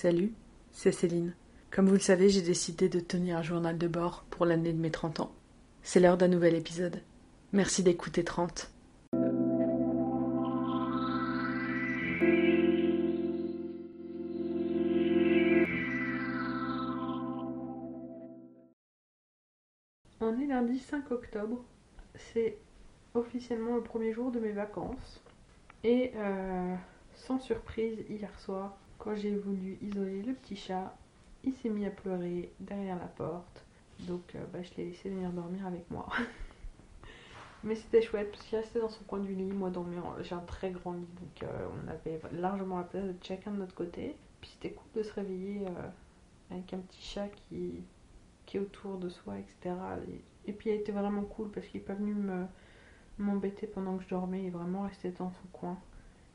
Salut, c'est Céline. Comme vous le savez, j'ai décidé de tenir un journal de bord pour l'année de mes 30 ans. C'est l'heure d'un nouvel épisode. Merci d'écouter 30. On est lundi 5 octobre. C'est officiellement le premier jour de mes vacances. Et euh, sans surprise, hier soir, quand j'ai voulu isoler le petit chat, il s'est mis à pleurer derrière la porte. Donc euh, bah, je l'ai laissé venir dormir avec moi. Mais c'était chouette parce qu'il restait dans son coin du lit. Moi, dans j'ai un très grand lit, donc euh, on avait largement la place de chacun de notre côté. Puis c'était cool de se réveiller avec un petit chat qui, qui est autour de soi, etc. Et, puis il a été vraiment cool parce qu'il n'est pas venu me m'embêter pendant que je dormais, il est vraiment resté dans son coin.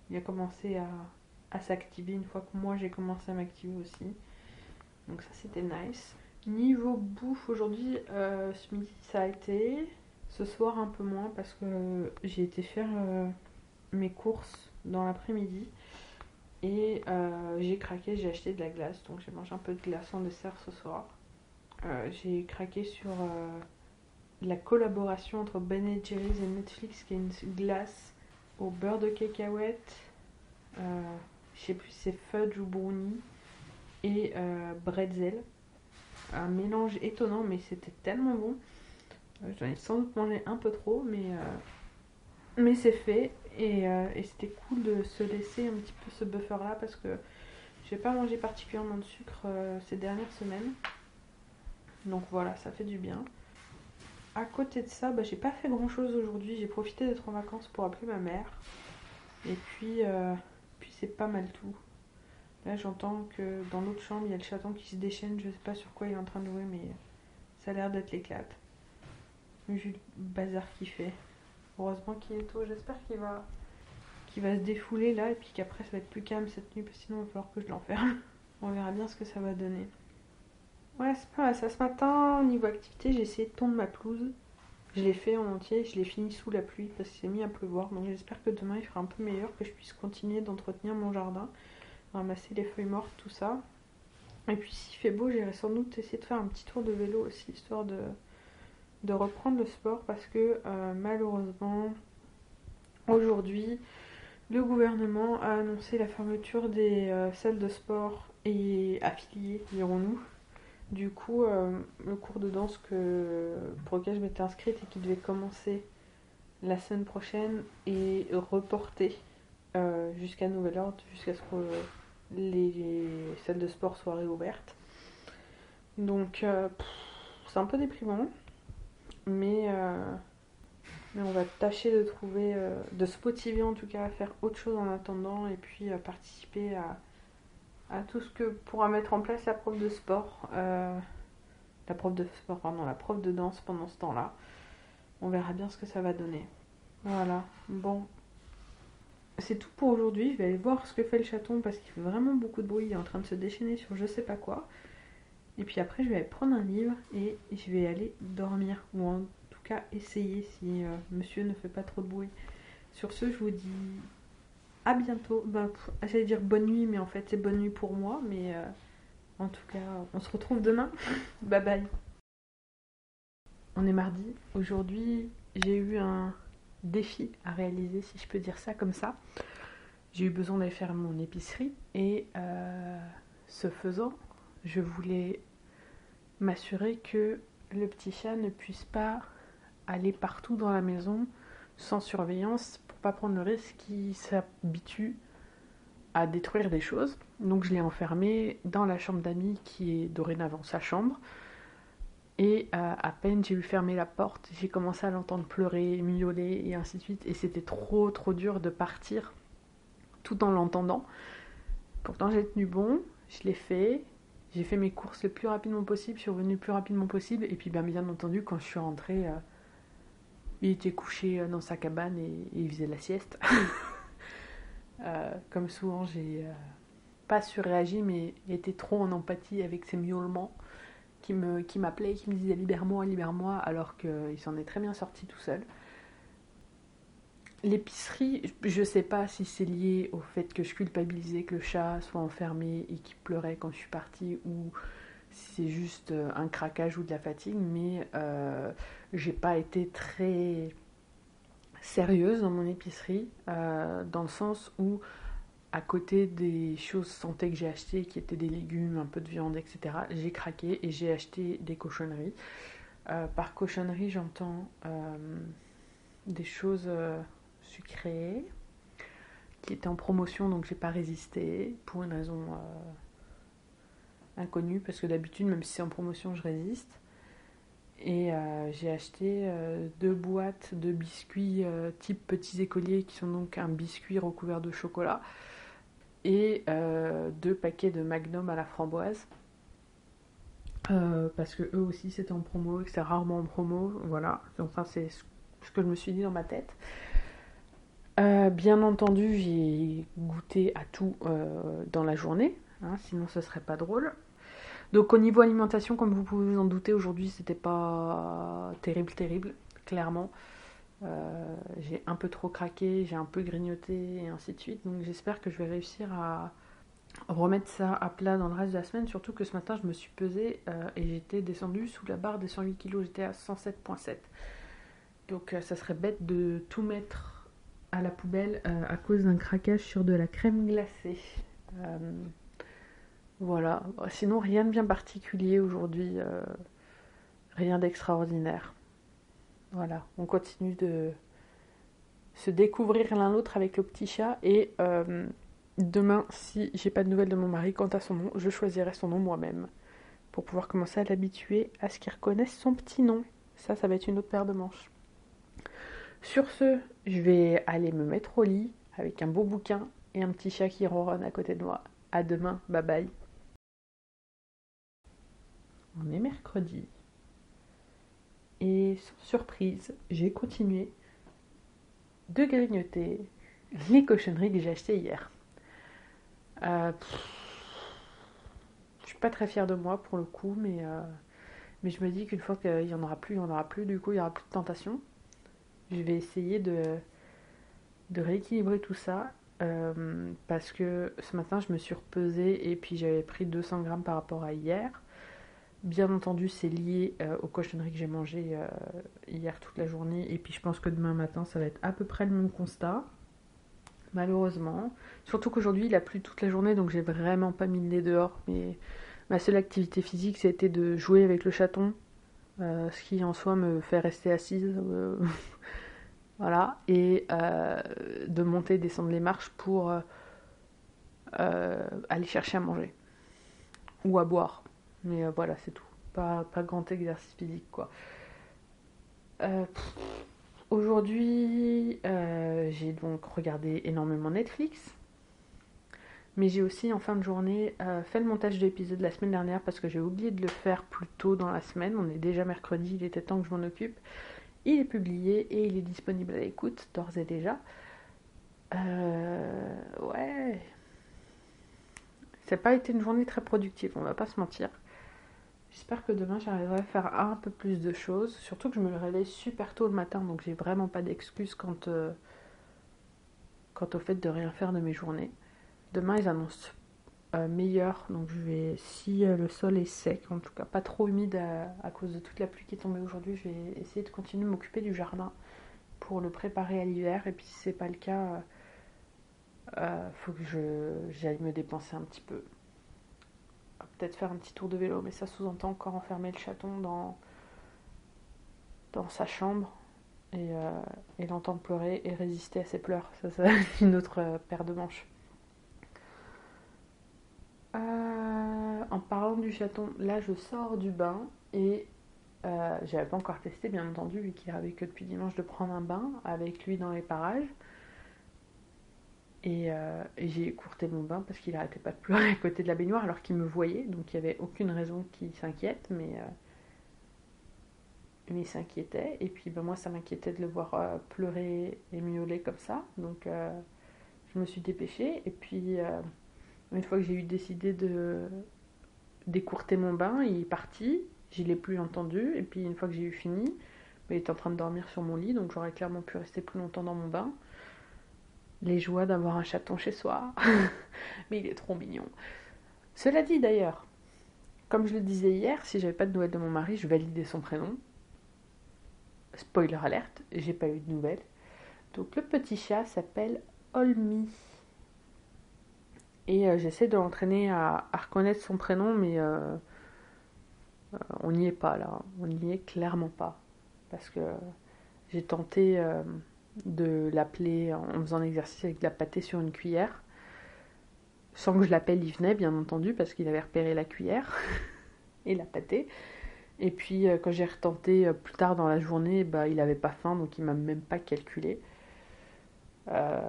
Il a commencé à, à s'activer une fois que moi j'ai commencé à m'activer aussi. Donc ça c'était nice. Niveau bouffe aujourd'hui, euh, ce midi ça a été. Ce soir un peu moins parce que j'ai été faire euh, mes courses dans l'après-midi. Et euh, j'ai craqué, j'ai acheté de la glace. Donc j'ai mangé un peu de glace en dessert ce soir. j'ai craqué sur la collaboration entre Ben Jerry's et Netflix qui est une glace au beurre de cacahuète. Je sais plus si c'est fudge ou brownie et euh, bretzel. Un mélange étonnant, mais c'était tellement bon. Euh, j'en ai sans doute mangé un peu trop, mais, euh, mais c'est fait. Et, c'était cool de se laisser un petit peu ce buffer là parce que j'ai pas mangé particulièrement de sucre ces dernières semaines. Donc voilà, ça fait du bien. À côté de ça, bah, j'ai pas fait grand chose aujourd'hui. J'ai profité d'être en vacances pour appeler ma mère. Et puis c'est pas mal tout. Là, j'entends que dans l'autre chambre, il y a le chaton qui se déchaîne. Je sais pas sur quoi il est en train de jouer, mais ça a l'air d'être l'éclate. Vu le bazar qu'il fait. Heureusement qu'il est tôt. J'espère qu'il va, qu'il va se défouler là et puis qu'après ça va être plus calme cette nuit parce que sinon il va falloir que je l'enferme. On verra bien ce que ça va donner. Ouais, c'est pas ça. Ce matin, au niveau activité, j'ai essayé de tondre ma pelouse. Je l'ai fait en entier, je l'ai fini sous la pluie parce qu'il s'est mis à pleuvoir. Donc j'espère que demain il fera un peu meilleur, que je puisse continuer d'entretenir mon jardin ramasser les feuilles mortes, tout ça. Et puis s'il fait beau, j'irai sans doute essayer de faire un petit tour de vélo aussi, histoire de, de reprendre le sport parce que euh, malheureusement, aujourd'hui, le gouvernement a annoncé la fermeture des euh, salles de sport et affiliées, dirons-nous. Du coup, euh, le cours de danse pour lequel je m'étais inscrite et qui devait commencer la semaine prochaine est reporté jusqu'à nouvel ordre, jusqu'à ce que les salles de sport soient réouvertes. Donc euh, c'est un peu déprimant, mais, euh, on va tâcher de trouver, euh, de se motiver en tout cas à faire autre chose en attendant et puis participer à, à tout ce que pourra mettre en place la prof de sport, la prof de sport, pardon, la prof de danse pendant ce temps-là. On verra bien ce que ça va donner. Voilà, bon, c'est tout pour aujourd'hui. Je vais aller voir ce que fait le chaton parce qu'il fait vraiment beaucoup de bruit. Il est en train de se déchaîner sur je sais pas quoi. Et puis après, je vais aller prendre un livre et je vais aller dormir. Ou en tout cas, essayer si euh, monsieur ne fait pas trop de bruit. Sur ce, je vous dis à bientôt. Ben, J'allais dire bonne nuit, mais en fait, c'est bonne nuit pour moi. Mais euh, en tout cas, on se retrouve demain. bye bye. On est mardi. Aujourd'hui, j'ai eu un défi à réaliser, si je peux dire ça comme ça. J'ai eu besoin d'aller faire mon épicerie et euh, ce faisant, je voulais m'assurer que le petit chat ne puisse pas aller partout dans la maison sans surveillance pas prendre le risque qu'il s'habitue à détruire des choses. Donc je l'ai enfermé dans la chambre d'amis qui est dorénavant sa chambre. Et euh, à peine j'ai eu fermé la porte, j'ai commencé à l'entendre pleurer, miauler et ainsi de suite. Et c'était trop trop dur de partir tout en l'entendant. Pourtant j'ai tenu bon, je l'ai fait. J'ai fait mes courses le plus rapidement possible, je suis revenue le plus rapidement possible. Et puis ben, bien entendu quand je suis rentrée, euh, il était couché euh, dans sa cabane et, il faisait la sieste. comme souvent j'ai pas surréagi mais était trop en empathie avec ses miaulements qui me qui qui me disait libère-moi, libère-moi, alors qu'il s'en est très bien sorti tout seul. l'épicerie, je sais pas si c'est lié au fait que je culpabilisais que le chat soit enfermé et qu'il pleurait quand je suis partie ou c'est juste euh, un craquage ou de la fatigue, mais euh, j'ai pas été très sérieuse dans mon épicerie, euh, dans le sens où à côté des choses santé que j'ai achetées, qui étaient des légumes, un peu de viande, etc., j'ai craqué et j'ai acheté des cochonneries. par cochonnerie, j'entends des choses sucrées qui étaient en promotion, donc j'ai pas résisté pour une raison inconnue, parce que d'habitude, même si c'est en promotion, je résiste. Et euh, j'ai acheté euh, deux boîtes de biscuits euh, type petits écoliers, qui sont donc un biscuit recouvert de chocolat, et deux paquets de Magnum à la framboise. parce que eux aussi c'était en promo et que c'est rarement en promo, voilà. Enfin, c'est ce que je me suis dit dans ma tête. bien entendu, j'ai goûté à tout dans la journée, hein, sinon ce serait pas drôle. Donc au niveau alimentation, comme vous pouvez vous en douter, aujourd'hui c'était pas terrible, terrible, clairement. Euh, j'ai un peu trop craqué, j'ai un peu grignoté et ainsi de suite. Donc j'espère que je vais réussir à remettre ça à plat dans le reste de la semaine. Surtout que ce matin je me suis pesée euh, et j'étais descendue sous la barre des 108 kg, j'étais à 107,7. Donc euh, ça serait bête de tout mettre à la poubelle à cause d'un craquage sur de la crème glacée. Voilà. Sinon, rien de bien particulier aujourd'hui. Euh, rien d'extraordinaire. Voilà. On continue de se découvrir l'un l'autre avec le petit chat. Et euh, demain, si j'ai pas de nouvelles de mon mari quant à son nom, je choisirai son nom moi-même. Pour pouvoir commencer à l'habituer à ce qu'il reconnaisse son petit nom. Ça, ça va être une autre paire de manches. Sur ce, je vais aller me mettre au lit avec un beau bouquin et un petit chat qui ronronne à côté de moi. À demain, bye bye. On est mercredi. Et sans surprise, j'ai continué de grignoter les cochonneries que j'ai achetées hier. Euh, je suis pas très fière de moi pour le coup, mais, euh, je me dis qu'une fois qu'il n'y en aura plus, il n'y en aura plus, du coup il n'y aura plus de tentation. Je vais essayer de, de rééquilibrer tout ça. Euh, parce que ce matin je me suis repesée et puis j'avais pris 200 grammes par rapport à hier. Bien entendu, c'est lié euh, aux cochonneries que j'ai mangées euh, hier toute la journée. Et puis je pense que demain matin, ça va être à peu près le même constat. Malheureusement. Surtout qu'aujourd'hui, il a plu toute la journée, donc j'ai vraiment pas mis le nez dehors. Mais ma seule activité physique, c'était de jouer avec le chaton. Euh, ce qui en soi me fait rester assise. voilà. Et de monter et descendre les marches pour aller chercher à manger. Ou à boire. Mais euh, voilà, c'est tout. Pas, pas grand exercice physique, quoi. Euh, aujourd'hui, euh, j'ai donc regardé énormément Netflix. Mais j'ai aussi en fin de journée fait le montage de l'épisode de la semaine dernière parce que j'ai oublié de le faire plus tôt dans la semaine. On est déjà mercredi, il était temps que je m'en occupe. Il est publié et il est disponible à l'écoute d'ores et déjà. ouais. Ça n'a pas été une journée très productive, on va pas se mentir. J'espère que demain j'arriverai à faire un peu plus de choses. Surtout que je me réveille super tôt le matin, donc j'ai vraiment pas d'excuses quant, euh, au fait de rien faire de mes journées. Demain ils annoncent euh, meilleur, donc je vais, si euh, le sol est sec, en tout cas pas trop humide à, cause de toute la pluie qui est tombée aujourd'hui, je vais essayer de continuer de m'occuper du jardin pour le préparer à l'hiver. Et puis si c'est pas le cas, faut que j'aille me dépenser un petit peu peut-être faire un petit tour de vélo, mais ça sous-entend encore enfermer le chaton dans, dans sa chambre et, euh, l'entendre pleurer et résister à ses pleurs. Ça, c'est une autre euh, paire de manches. Euh, en parlant du chaton, là je sors du bain et j'avais pas encore testé, bien entendu, vu qu'il avait que depuis dimanche de prendre un bain avec lui dans les parages. Euh, et, j'ai écourté mon bain parce qu'il arrêtait pas de pleurer à côté de la baignoire alors qu'il me voyait, donc il n'y avait aucune raison qu'il s'inquiète, mais, euh, mais il s'inquiétait. Et puis ben, moi ça m'inquiétait de le voir euh, pleurer et miauler comme ça, donc je me suis dépêchée. Et puis une fois que j'ai eu décidé de d'écourter mon bain, il est parti, je l'ai plus entendu, et puis une fois que j'ai eu fini, ben, il était en train de dormir sur mon lit, donc j'aurais clairement pu rester plus longtemps dans mon bain. Les joies d'avoir un chaton chez soi. Mais il est trop mignon. Cela dit d'ailleurs, comme je le disais hier, si j'avais pas de nouvelles de mon mari, je validais son prénom. Spoiler alerte, j'ai pas eu de nouvelles. Donc le petit chat s'appelle Olmi. Et euh, j'essaie de l'entraîner à, reconnaître son prénom, mais euh, euh, on n'y est pas là. On n'y est clairement pas. Parce que j'ai tenté de l'appeler en faisant l'exercice avec de la pâtée sur une cuillère. Sans que je l'appelle, il venait, bien entendu, parce qu'il avait repéré la cuillère et la pâtée. Et puis, quand j'ai retenté plus tard dans la journée, bah, il n'avait pas faim, donc il m'a même pas calculé. Euh,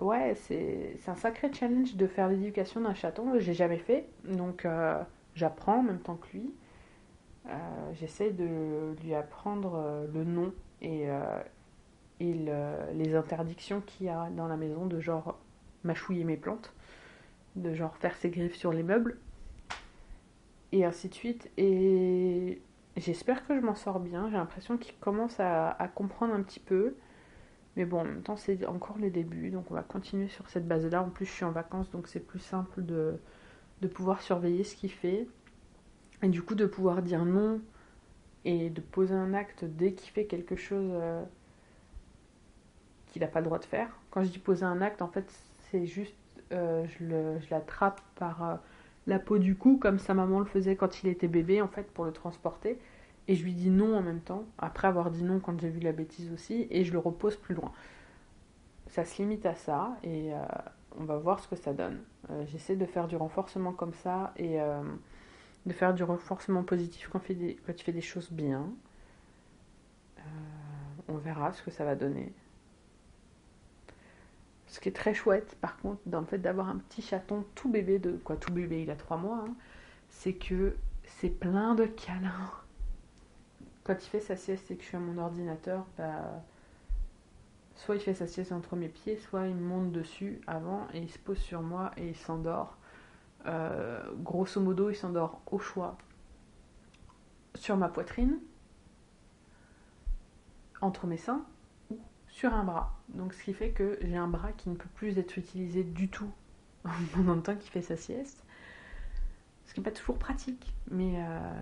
ouais, c'est un sacré challenge de faire l'éducation d'un chaton. J'ai jamais fait, donc euh, j'apprends en même temps que lui. Euh, j'essaie de lui apprendre le nom et, et les interdictions qu'il y a dans la maison, de genre mâchouiller mes plantes, de genre faire ses griffes sur les meubles, et ainsi de suite. Et j'espère que je m'en sors bien. J'ai l'impression qu'il commence à, comprendre un petit peu. Mais bon, en même temps, c'est encore le début, donc on va continuer sur cette base-là. En plus, je suis en vacances, donc c'est plus simple de, de pouvoir surveiller ce qu'il fait. Et du coup, de pouvoir dire non et de poser un acte dès qu'il fait quelque chose euh, qu'il n'a pas le droit de faire. Quand je dis poser un acte, en fait, c'est juste, euh, je l'attrape par euh, la peau du cou, comme sa maman le faisait quand il était bébé, en fait, pour le transporter et je lui dis non en même temps, après avoir dit non quand j'ai vu la bêtise aussi, et je le repose plus loin. Ça se limite à ça, et euh, on va voir ce que ça donne. J'essaie de faire du renforcement comme ça, et de faire du renforcement positif quand tu fais des choses bien. on verra ce que ça va donner. Ce qui est très chouette, par contre, dans le fait d'avoir un petit chaton tout bébé de quoi tout bébé, il a trois mois, hein, c'est que c'est plein de câlins quand il fait sa sieste et que je suis à mon ordinateur, bah, soit il fait sa sieste entre mes pieds, soit il monte dessus avant et il se pose sur moi et il s'endort. Euh, grosso modo, il s'endort au choix sur ma poitrine, entre mes seins sur un bras. Donc ce qui fait que j'ai un bras qui ne peut plus être utilisé du tout pendant le temps qu'il fait sa sieste. Ce qui n'est pas toujours pratique, mais euh,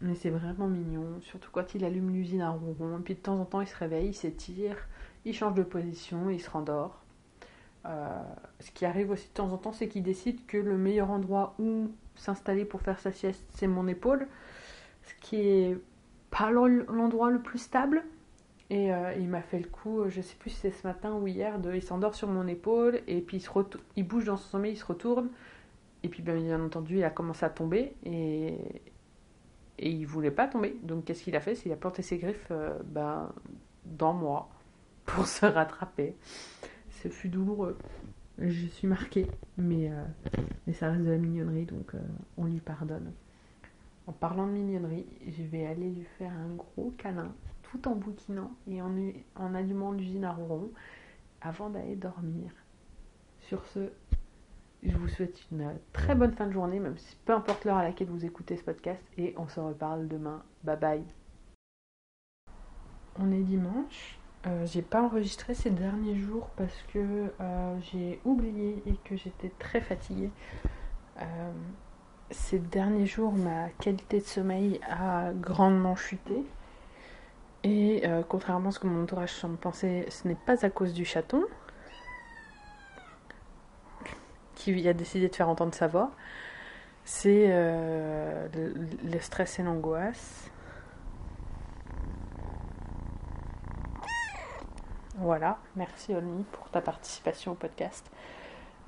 mais c'est vraiment mignon, surtout quand il allume l'usine à ronron. Et puis de temps en temps, il se réveille, il s'étire, il change de position, il se rendort. Euh, ce qui arrive aussi de temps en temps, c'est qu'il décide que le meilleur endroit où s'installer pour faire sa sieste, c'est mon épaule. Ce qui est pas l'endroit le plus stable. Et euh, il m'a fait le coup, je sais plus si c'est ce matin ou hier, de, il s'endort sur mon épaule et puis il, se il bouge dans son sommeil, il se retourne. Et puis bien entendu, il a commencé à tomber. Et, et il voulait pas tomber. Donc qu'est-ce qu'il a fait? C'est a planté ses griffes euh, ben, dans moi pour se rattraper. Ce fut douloureux. Je suis marquée, mais, euh, mais ça reste de la mignonnerie, donc euh, on lui pardonne. En parlant de mignonnerie, je vais aller lui faire un gros câlin, tout en bouquinant et en, allumant l'usine à ronron, avant d'aller dormir. Sur ce, je vous souhaite une très bonne fin de journée, même si peu importe l'heure à laquelle vous écoutez ce podcast, et on se reparle demain. Bye bye. On est dimanche. Euh, j'ai pas enregistré ces derniers jours parce que euh, j'ai oublié et que j'étais très fatiguée. Euh, ces derniers jours, ma qualité de sommeil a grandement chuté. Et contrairement à ce que mon entourage semble penser, ce n'est pas à cause du chaton, qui a décidé de faire entendre sa voix, c'est euh, le, stress et l'angoisse. Voilà, merci Olmi pour ta participation au podcast.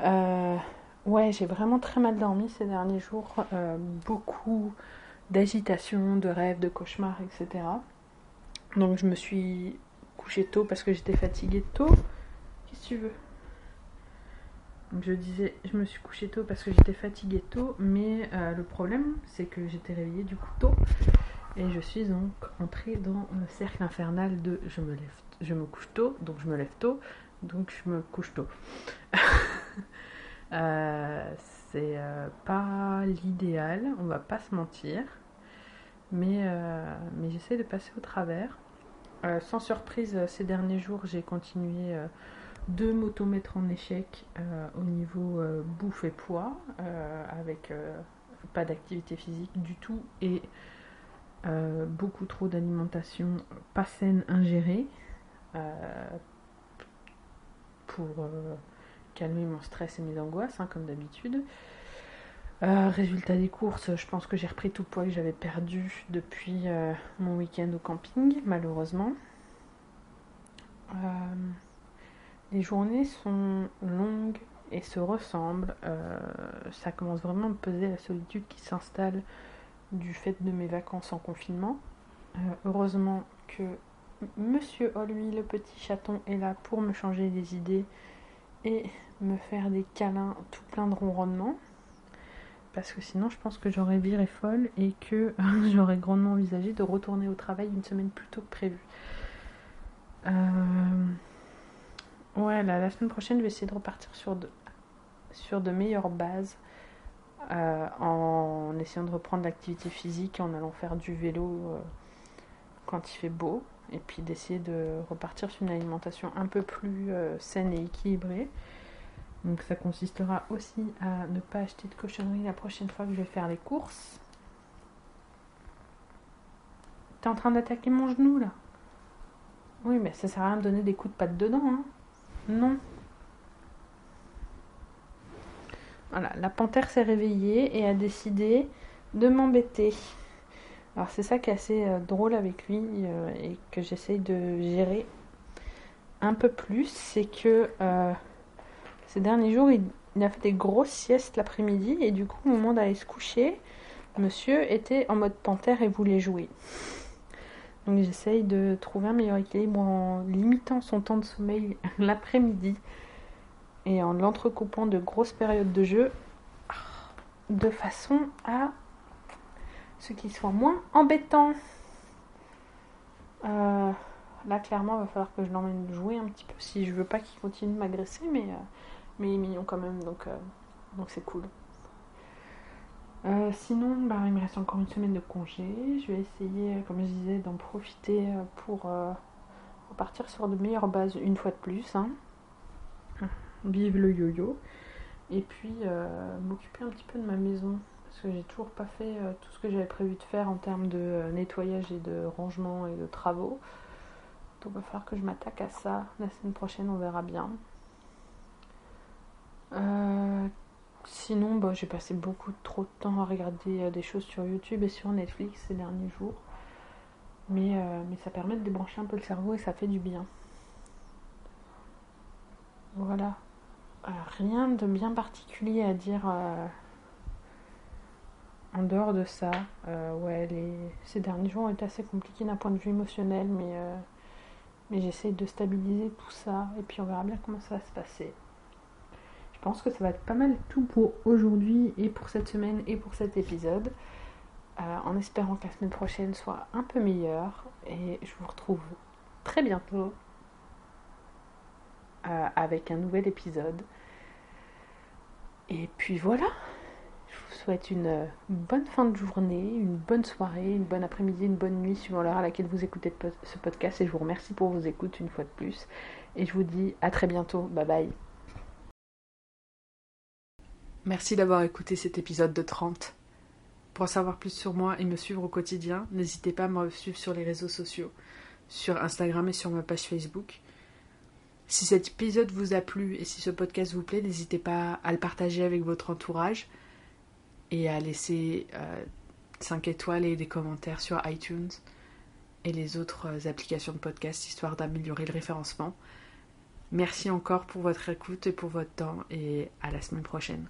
Euh, ouais, j'ai vraiment très mal dormi ces derniers jours. Euh, beaucoup d'agitation, de rêves, de cauchemars, etc. Donc je me suis couchée tôt parce que j'étais fatiguée tôt. Qu'est-ce que tu veux? Je disais, je me suis couchée tôt parce que j'étais fatiguée tôt, mais euh, le problème, c'est que j'étais réveillée du coup tôt. Et je suis donc entrée dans le cercle infernal de je me je me couche tôt, donc je me lève tôt, donc je me couche tôt. Euh, c'est euh, pas l'idéal, on va pas se mentir, mais, mais j'essaie de passer au travers. Sans surprise, ces derniers jours, j'ai continué de m'auto-mettre en échec au niveau bouffe et poids, avec pas d'activité physique du tout et beaucoup trop d'alimentation pas saine ingérée pour calmer mon stress et mes angoisses, hein, comme d'habitude. Euh, résultat des courses, je pense que j'ai repris tout poids que j'avais perdu depuis euh, mon week-end au camping, malheureusement. Euh, les journées sont longues et se ressemblent. ça commence vraiment à me peser la solitude qui s'installe du fait de mes vacances en confinement. heureusement que Monsieur Olui, le petit chaton, est là pour me changer les idées et me faire des câlins tout plein de ronronnements. Parce que sinon, je pense que j'aurais viré folle et que j'aurais grandement envisagé de retourner au travail une semaine plus tôt que prévu. Euh, ouais, la semaine prochaine, je vais essayer de repartir sur de, meilleures bases. Euh, en essayant de reprendre l'activité physique, en allant faire du vélo euh, quand il fait beau et puis d'essayer de repartir sur une alimentation un peu plus saine et équilibrée. Donc ça consistera aussi à ne pas acheter de cochonneries la prochaine fois que je vais faire les courses. T'es en train d'attaquer mon genou là? Oui mais ça sert à rien de donner des coups de patte dedans. Hein non. Voilà, la panthère s'est réveillée et a décidé de m'embêter. Alors c'est ça qui est assez euh, drôle avec lui euh, et que j'essaye de gérer un peu plus, c'est que euh, ces derniers jours il, a fait des grosses siestes l'après-midi et du coup au moment d'aller se coucher, monsieur était en mode panthère et voulait jouer. Donc j'essaye de trouver un meilleur équilibre en limitant son temps de sommeil l'après-midi et en l'entrecoupant de grosses périodes de jeu de façon à ce qui soit moins embêtant. Euh, là, clairement, il va falloir que je l'emmène jouer un petit peu si je veux pas qu'il continue de m'agresser, mais, euh, mais il est mignon quand même, donc euh, donc c'est cool. sinon, bah, il me reste encore une semaine de congé. Je vais essayer, comme je disais, d'en profiter pour repartir sur de meilleures bases une fois de plus. Hein. Vive le yo-yo. Et puis m'occuper un petit peu de ma maison parce que j'ai toujours pas fait euh, tout ce que j'avais prévu de faire en termes de euh, nettoyage et de rangement et de travaux. Donc il va falloir que je m'attaque à ça la semaine prochaine, on verra bien. Euh, sinon, bah, j'ai passé beaucoup trop de temps à regarder des choses sur YouTube et sur Netflix ces derniers jours. Mais, mais ça permet de débrancher un peu le cerveau et ça fait du bien. Voilà. rien de bien particulier à dire en dehors de ça, euh, ouais, ces derniers jours ont été assez compliqués d'un point de vue émotionnel, mais, euh, mais j'essaie de stabiliser tout ça et puis on verra bien comment ça va se passer. Je pense que ça va être pas mal tout pour aujourd'hui et pour cette semaine et pour cet épisode. Euh, en espérant que la semaine prochaine soit un peu meilleure et je vous retrouve très bientôt avec un nouvel épisode. Et puis voilà souhaite une euh, bonne fin de journée, une bonne soirée, une bonne après-midi, une bonne nuit suivant l'heure à laquelle vous écoutez ce podcast et je vous remercie pour vos écoutes une fois de plus et je vous dis à très bientôt, bye bye. Merci d'avoir écouté cet épisode de 30. Pour en savoir plus sur moi et me suivre au quotidien, n'hésitez pas à me suivre sur les réseaux sociaux, sur Instagram et sur ma page Facebook. Si cet épisode vous a plu et si ce podcast vous plaît, n'hésitez pas à le partager avec votre entourage et à laisser 5 euh, étoiles et des commentaires sur iTunes et les autres euh, applications de podcast histoire d'améliorer le référencement. Merci encore pour votre écoute et pour votre temps et à la semaine prochaine.